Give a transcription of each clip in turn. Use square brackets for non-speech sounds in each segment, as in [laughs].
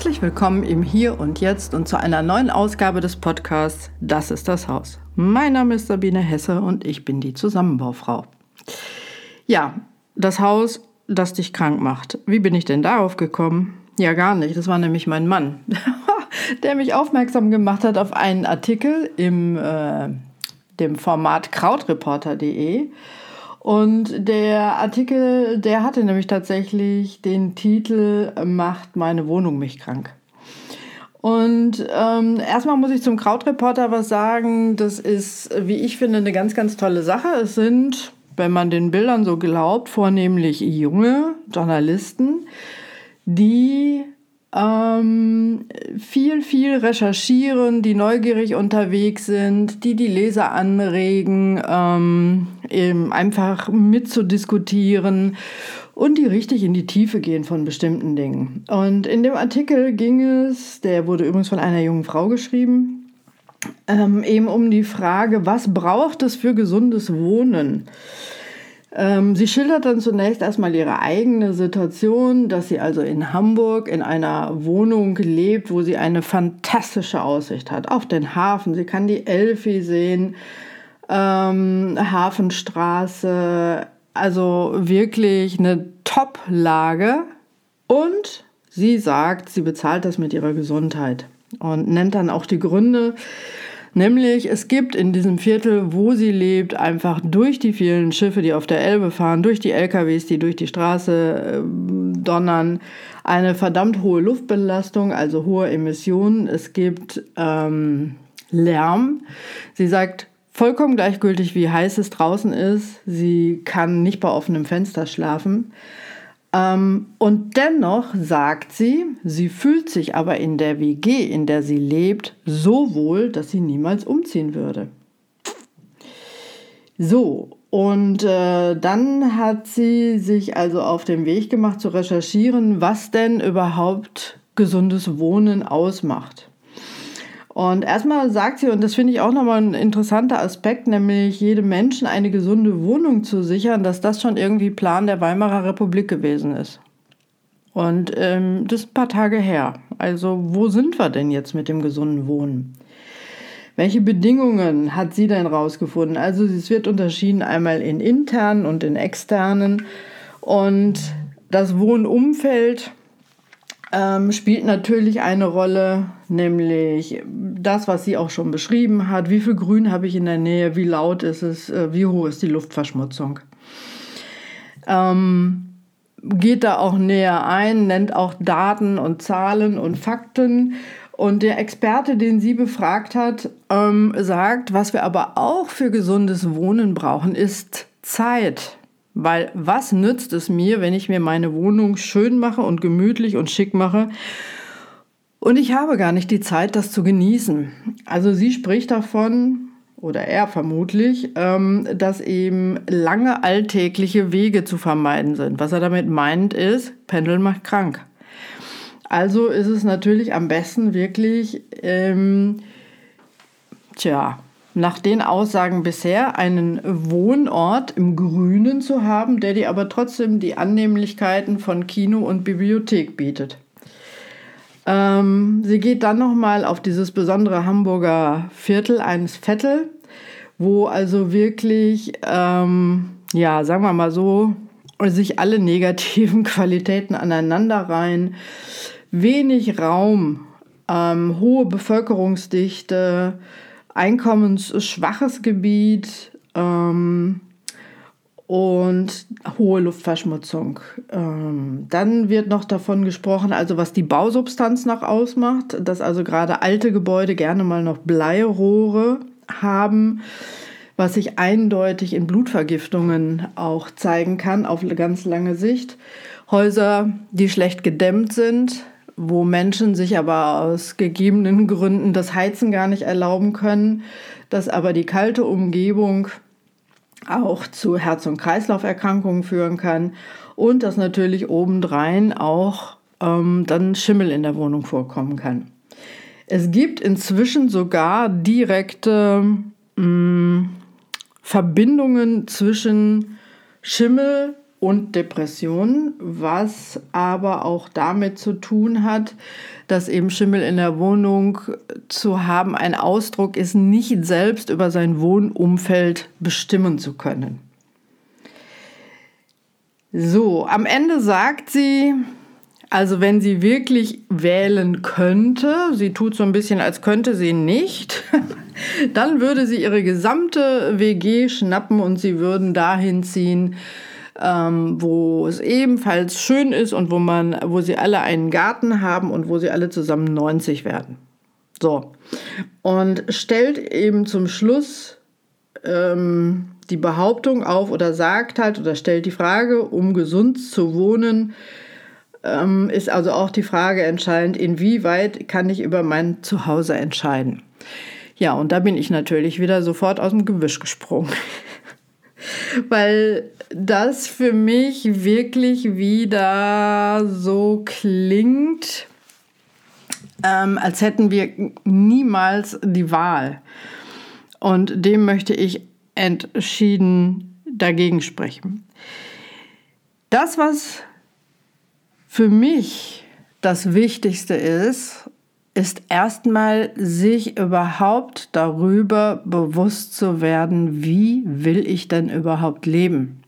Herzlich willkommen im Hier und Jetzt und zu einer neuen Ausgabe des Podcasts Das ist das Haus. Mein Name ist Sabine Hesse und ich bin die Zusammenbaufrau. Ja, das Haus, das dich krank macht. Wie bin ich denn darauf gekommen? Ja, gar nicht. Das war nämlich mein Mann, [laughs] der mich aufmerksam gemacht hat auf einen Artikel im äh, dem Format krautreporter.de und der Artikel, der hatte nämlich tatsächlich den Titel Macht meine Wohnung mich krank. Und ähm, erstmal muss ich zum Krautreporter was sagen. Das ist, wie ich finde, eine ganz, ganz tolle Sache. Es sind, wenn man den Bildern so glaubt, vornehmlich junge Journalisten, die ähm, viel, viel recherchieren, die neugierig unterwegs sind, die die Leser anregen, ähm, eben einfach mitzudiskutieren und die richtig in die Tiefe gehen von bestimmten Dingen. Und in dem Artikel ging es, der wurde übrigens von einer jungen Frau geschrieben, ähm, eben um die Frage, was braucht es für gesundes Wohnen? Ähm, sie schildert dann zunächst erstmal ihre eigene Situation, dass sie also in Hamburg in einer Wohnung lebt, wo sie eine fantastische Aussicht hat auf den Hafen. Sie kann die Elfi sehen, ähm, Hafenstraße, also wirklich eine Top-Lage. Und sie sagt, sie bezahlt das mit ihrer Gesundheit und nennt dann auch die Gründe, Nämlich, es gibt in diesem Viertel, wo sie lebt, einfach durch die vielen Schiffe, die auf der Elbe fahren, durch die LKWs, die durch die Straße äh, donnern, eine verdammt hohe Luftbelastung, also hohe Emissionen. Es gibt ähm, Lärm. Sie sagt, vollkommen gleichgültig, wie heiß es draußen ist. Sie kann nicht bei offenem Fenster schlafen. Ähm, und dennoch sagt sie, sie fühlt sich aber in der WG, in der sie lebt, so wohl, dass sie niemals umziehen würde. So, und äh, dann hat sie sich also auf den Weg gemacht zu recherchieren, was denn überhaupt gesundes Wohnen ausmacht. Und erstmal sagt sie, und das finde ich auch nochmal ein interessanter Aspekt, nämlich jedem Menschen eine gesunde Wohnung zu sichern, dass das schon irgendwie Plan der Weimarer Republik gewesen ist. Und ähm, das ist ein paar Tage her. Also wo sind wir denn jetzt mit dem gesunden Wohnen? Welche Bedingungen hat sie denn rausgefunden? Also es wird unterschieden einmal in internen und in externen. Und das Wohnumfeld ähm, spielt natürlich eine Rolle, nämlich das, was sie auch schon beschrieben hat. Wie viel Grün habe ich in der Nähe? Wie laut ist es? Äh, wie hoch ist die Luftverschmutzung? Ähm, geht da auch näher ein, nennt auch Daten und Zahlen und Fakten. Und der Experte, den sie befragt hat, ähm, sagt, was wir aber auch für gesundes Wohnen brauchen, ist Zeit. Weil was nützt es mir, wenn ich mir meine Wohnung schön mache und gemütlich und schick mache und ich habe gar nicht die Zeit, das zu genießen? Also sie spricht davon, oder er vermutlich, ähm, dass eben lange alltägliche Wege zu vermeiden sind. Was er damit meint ist, Pendeln macht krank. Also ist es natürlich am besten wirklich, ähm, tja, nach den Aussagen bisher einen Wohnort im Grünen zu haben, der dir aber trotzdem die Annehmlichkeiten von Kino und Bibliothek bietet. Ähm, sie geht dann nochmal auf dieses besondere Hamburger Viertel eines Vettel, wo also wirklich, ähm, ja, sagen wir mal so, sich alle negativen [laughs] Qualitäten aneinanderreihen. Wenig Raum, ähm, hohe Bevölkerungsdichte, einkommensschwaches Gebiet ähm, und hohe Luftverschmutzung. Ähm, dann wird noch davon gesprochen, also was die Bausubstanz noch ausmacht, dass also gerade alte Gebäude gerne mal noch Bleirohre haben, was sich eindeutig in Blutvergiftungen auch zeigen kann auf ganz lange Sicht. Häuser, die schlecht gedämmt sind, wo Menschen sich aber aus gegebenen Gründen das Heizen gar nicht erlauben können, dass aber die kalte Umgebung auch zu Herz- und Kreislauferkrankungen führen kann und dass natürlich obendrein auch ähm, dann Schimmel in der Wohnung vorkommen kann. Es gibt inzwischen sogar direkte mh, mm, Verbindungen zwischen Schimmel und Depressionen, was aber auch damit zu tun hat, dass eben Schimmel in der Wohnung zu haben ein Ausdruck ist, nicht selbst über sein Wohnumfeld bestimmen zu können. So, am Ende sagt sie, also wenn sie wirklich wählen könnte, sie tut so ein bisschen, als könnte sie nicht, [laughs] dann würde sie ihre gesamte WG schnappen und sie würden dahin ziehen, ähm, wo es ebenfalls schön ist und wo man, wo sie alle einen Garten haben und wo sie alle zusammen 90 werden. So. Und stellt eben zum Schluss ähm, die Behauptung auf oder sagt halt oder stellt die Frage, um gesund zu wohnen, ähm, ist also auch die Frage entscheidend, inwieweit kann ich über mein Zuhause entscheiden. Ja, und da bin ich natürlich wieder sofort aus dem Gewisch gesprungen. [laughs] Weil das für mich wirklich wieder so klingt, ähm, als hätten wir niemals die Wahl. Und dem möchte ich entschieden dagegen sprechen. Das, was für mich das Wichtigste ist, ist erstmal sich überhaupt darüber bewusst zu werden, wie will ich denn überhaupt leben.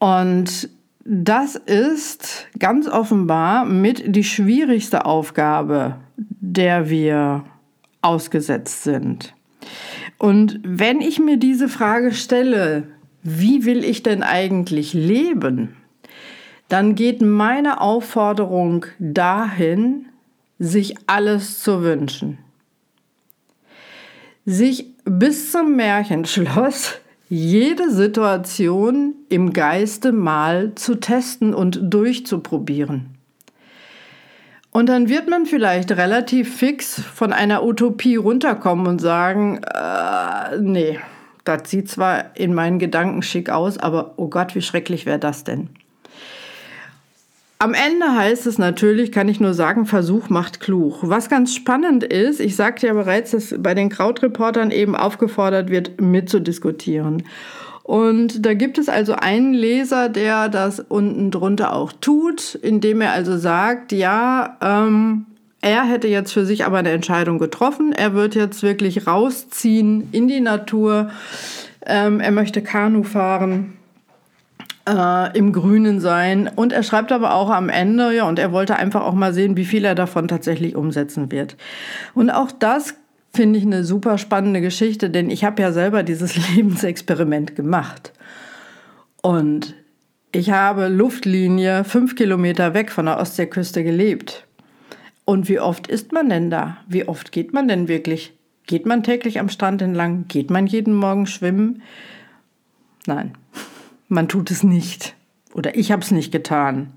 Und das ist ganz offenbar mit die schwierigste Aufgabe, der wir ausgesetzt sind. Und wenn ich mir diese Frage stelle, wie will ich denn eigentlich leben? Dann geht meine Aufforderung dahin, sich alles zu wünschen. Sich bis zum Märchenschloss jede Situation im Geiste mal zu testen und durchzuprobieren. Und dann wird man vielleicht relativ fix von einer Utopie runterkommen und sagen, äh, nee, das sieht zwar in meinen Gedanken schick aus, aber oh Gott, wie schrecklich wäre das denn? Am Ende heißt es natürlich, kann ich nur sagen, Versuch macht klug. Was ganz spannend ist, ich sagte ja bereits, dass bei den Krautreportern eben aufgefordert wird, mitzudiskutieren. Und da gibt es also einen Leser, der das unten drunter auch tut, indem er also sagt, ja, ähm, er hätte jetzt für sich aber eine Entscheidung getroffen. Er wird jetzt wirklich rausziehen in die Natur. Ähm, er möchte Kanu fahren äh, im Grünen sein. Und er schreibt aber auch am Ende, ja, und er wollte einfach auch mal sehen, wie viel er davon tatsächlich umsetzen wird. Und auch das finde ich eine super spannende Geschichte, denn ich habe ja selber dieses [laughs] Lebensexperiment gemacht. Und ich habe Luftlinie fünf Kilometer weg von der Ostseeküste gelebt. Und wie oft ist man denn da? Wie oft geht man denn wirklich? Geht man täglich am Strand entlang? Geht man jeden Morgen schwimmen? Nein man tut es nicht. Oder ich habe es nicht getan.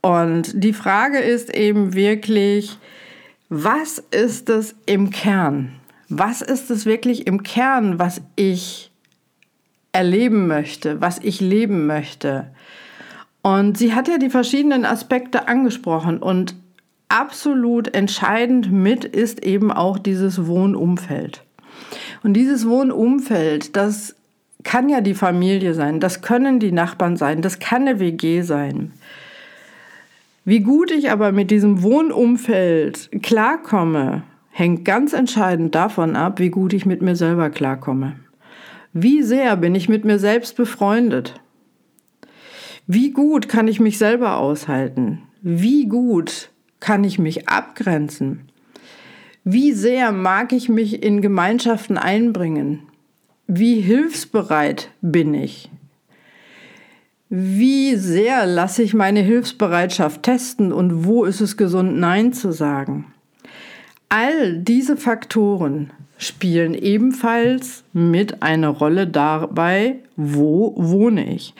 Und die Frage ist eben wirklich, was ist es im Kern? Was ist es wirklich im Kern, was ich erleben möchte, was ich leben möchte? Und sie hat ja die verschiedenen Aspekte angesprochen und absolut entscheidend mit ist eben auch dieses Wohnumfeld. Und dieses Wohnumfeld, das kann ja die Familie sein, das können die Nachbarn sein, das kann eine WG sein. Wie gut ich aber mit diesem Wohnumfeld klarkomme, hängt ganz entscheidend davon ab, wie gut ich mit mir selber klarkomme. Wie sehr bin ich mit mir selbst befreundet? Wie gut kann ich mich selber aushalten? Wie gut kann ich mich abgrenzen? Wie sehr mag ich mich in Gemeinschaften einbringen? Wie hilfsbereit bin ich? Wie sehr lasse ich meine Hilfsbereitschaft testen und wo ist es gesund, Nein zu sagen? All diese Faktoren spielen ebenfalls mit eine Rolle dabei, wo wohne ich.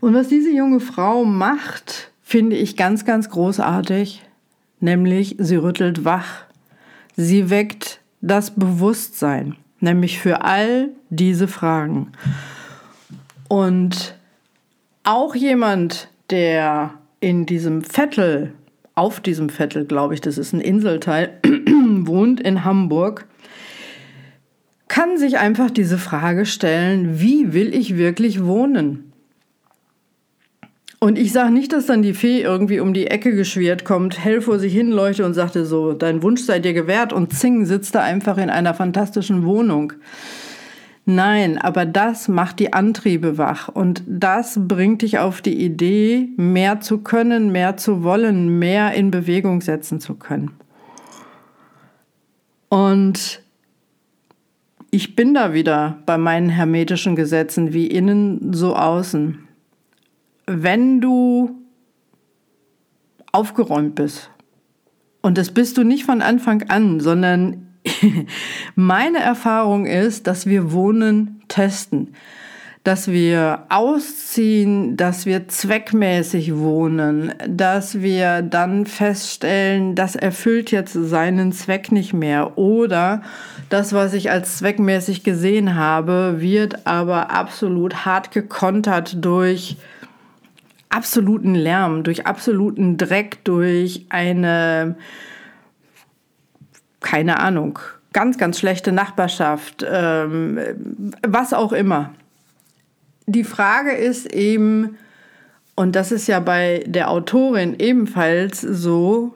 Und was diese junge Frau macht, finde ich ganz, ganz großartig, nämlich sie rüttelt wach. Sie weckt das Bewusstsein nämlich für all diese Fragen. Und auch jemand, der in diesem Vettel, auf diesem Vettel, glaube ich, das ist ein Inselteil, [clears throat] wohnt in Hamburg, kann sich einfach diese Frage stellen, wie will ich wirklich wohnen? Und ich sage nicht, dass dann die Fee irgendwie um die Ecke geschwirrt kommt, hell vor sich hinleuchtet und sagte so, dein Wunsch sei dir gewährt und zing, sitzt da einfach in einer fantastischen Wohnung. Nein, aber das macht die Antriebe wach und das bringt dich auf die Idee, mehr zu können, mehr zu wollen, mehr in Bewegung setzen zu können. Und ich bin da wieder bei meinen hermetischen Gesetzen, wie innen so außen. Wenn du aufgeräumt bist, und das bist du nicht von Anfang an, sondern [laughs] meine Erfahrung ist, dass wir Wohnen testen dass wir ausziehen, dass wir zweckmäßig wohnen, dass wir dann feststellen, das erfüllt jetzt seinen Zweck nicht mehr. Oder das, was ich als zweckmäßig gesehen habe, wird aber absolut hart gekontert durch absoluten Lärm, durch absoluten Dreck, durch eine, keine Ahnung, ganz, ganz schlechte Nachbarschaft, ähm, was auch immer die Frage ist eben, und das ist ja bei der Autorin ebenfalls so,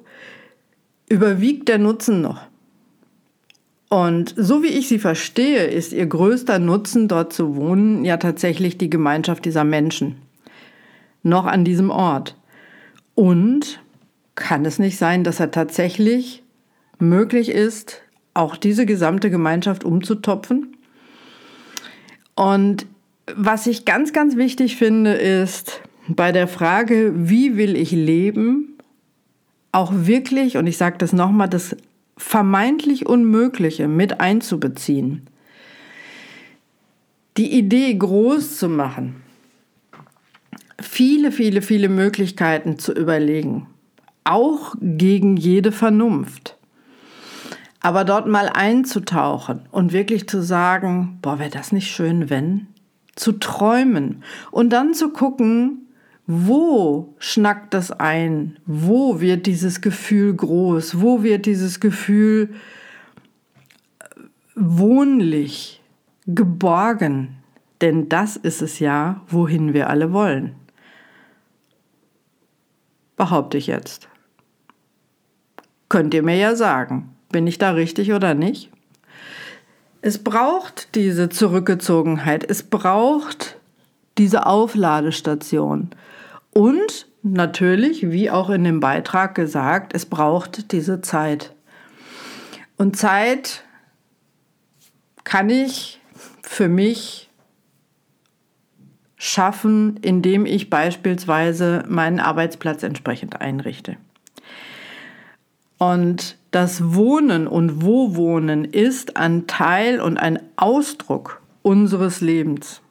überwiegt der Nutzen noch? Und so wie ich sie verstehe, ist ihr größter Nutzen, dort zu wohnen, ja tatsächlich die Gemeinschaft dieser Menschen. Noch an diesem Ort. Und kann es nicht sein, dass er tatsächlich möglich ist, auch diese gesamte Gemeinschaft umzutopfen? Und was ich ganz, ganz wichtig finde, ist bei der Frage, wie will ich leben, auch wirklich, und ich sage das nochmal, das vermeintlich Unmögliche mit einzubeziehen. Die Idee groß zu machen, viele, viele, viele Möglichkeiten zu überlegen, auch gegen jede Vernunft. Aber dort mal einzutauchen und wirklich zu sagen, boah, wäre das nicht schön, wenn? zu träumen und dann zu gucken, wo schnackt das ein? Wo wird dieses Gefühl groß? Wo wird dieses Gefühl äh, wohnlich, geborgen? Denn das ist es ja, wohin wir alle wollen. Behaupte ich jetzt. Könnt ihr mir ja sagen, bin ich da richtig oder nicht? Es braucht diese Zurückgezogenheit, es braucht diese Aufladestation. Und natürlich, wie auch in dem Beitrag gesagt, es braucht diese Zeit. Und Zeit kann ich für mich schaffen, indem ich beispielsweise meinen Arbeitsplatz entsprechend einrichte. Und das Wohnen und Wo-Wohnen ist ein Teil und ein Ausdruck unseres Lebens.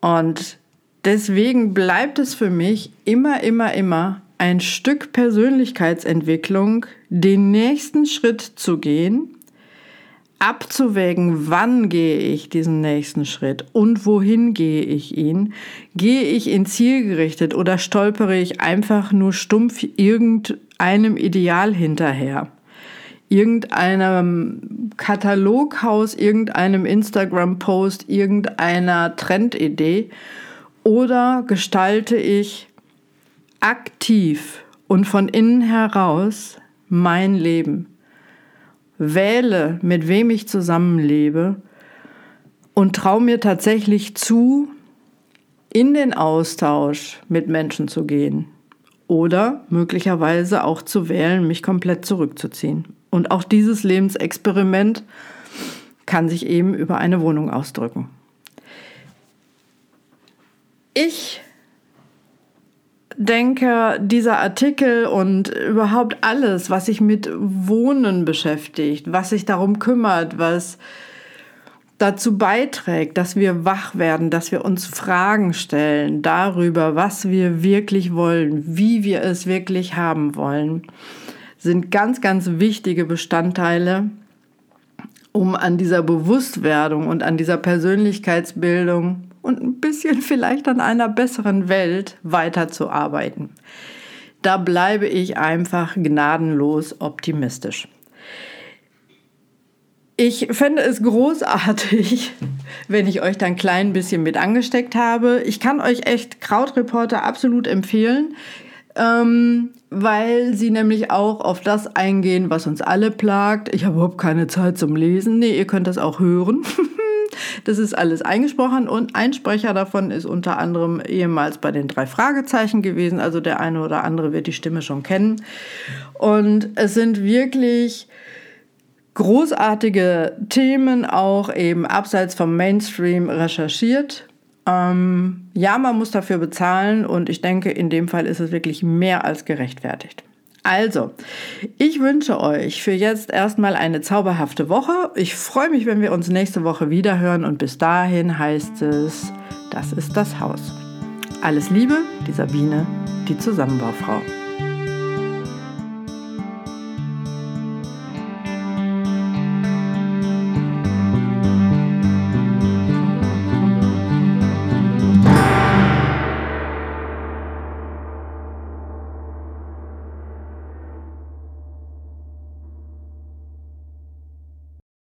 Und deswegen bleibt es für mich immer, immer, immer ein Stück Persönlichkeitsentwicklung, den nächsten Schritt zu gehen, abzuwägen, wann gehe ich diesen nächsten Schritt und wohin gehe ich ihn. Gehe ich in zielgerichtet oder stolpere ich einfach nur stumpf irgendeinem Ideal hinterher? Irgendeinem Kataloghaus, irgendeinem Instagram-Post, irgendeiner Trendidee? Oder gestalte ich aktiv und von innen heraus mein Leben? Wähle, mit wem ich zusammenlebe und traue mir tatsächlich zu, in den Austausch mit Menschen zu gehen oder möglicherweise auch zu wählen, mich komplett zurückzuziehen. Und auch dieses Lebensexperiment kann sich eben über eine Wohnung ausdrücken. Ich denke, dieser Artikel und überhaupt alles, was sich mit Wohnen beschäftigt, was sich darum kümmert, was dazu beiträgt, dass wir wach werden, dass wir uns Fragen stellen darüber, was wir wirklich wollen, wie wir es wirklich haben wollen, sind ganz, ganz wichtige Bestandteile, um an dieser Bewusstwerdung und an dieser Persönlichkeitsbildung und ein bisschen [laughs] vielleicht an einer besseren Welt weiterzuarbeiten. Da bleibe ich einfach gnadenlos optimistisch. Ich fände es großartig, [laughs] wenn ich euch dann ein klein bisschen mit angesteckt habe. Ich kann euch echt Krautreporter absolut empfehlen, ähm, weil sie nämlich auch auf das eingehen, was uns alle plagt. Ich habe überhaupt keine Zeit zum Lesen. Nee, ihr könnt das auch hören. [laughs] Das ist alles eingesprochen und ein Sprecher davon ist unter anderem ehemals bei den drei Fragezeichen gewesen. Also der eine oder andere wird die Stimme schon kennen. Und es sind wirklich großartige Themen auch eben abseits vom Mainstream recherchiert. Ähm, ja, man muss dafür bezahlen und ich denke, in dem Fall ist es wirklich mehr als gerechtfertigt. Also, ich wünsche euch für jetzt erstmal eine zauberhafte Woche. Ich freue mich, wenn wir uns nächste Woche wieder hören und bis dahin heißt es, das ist das Haus. Alles Liebe, die Sabine, die Zusammenbaufrau.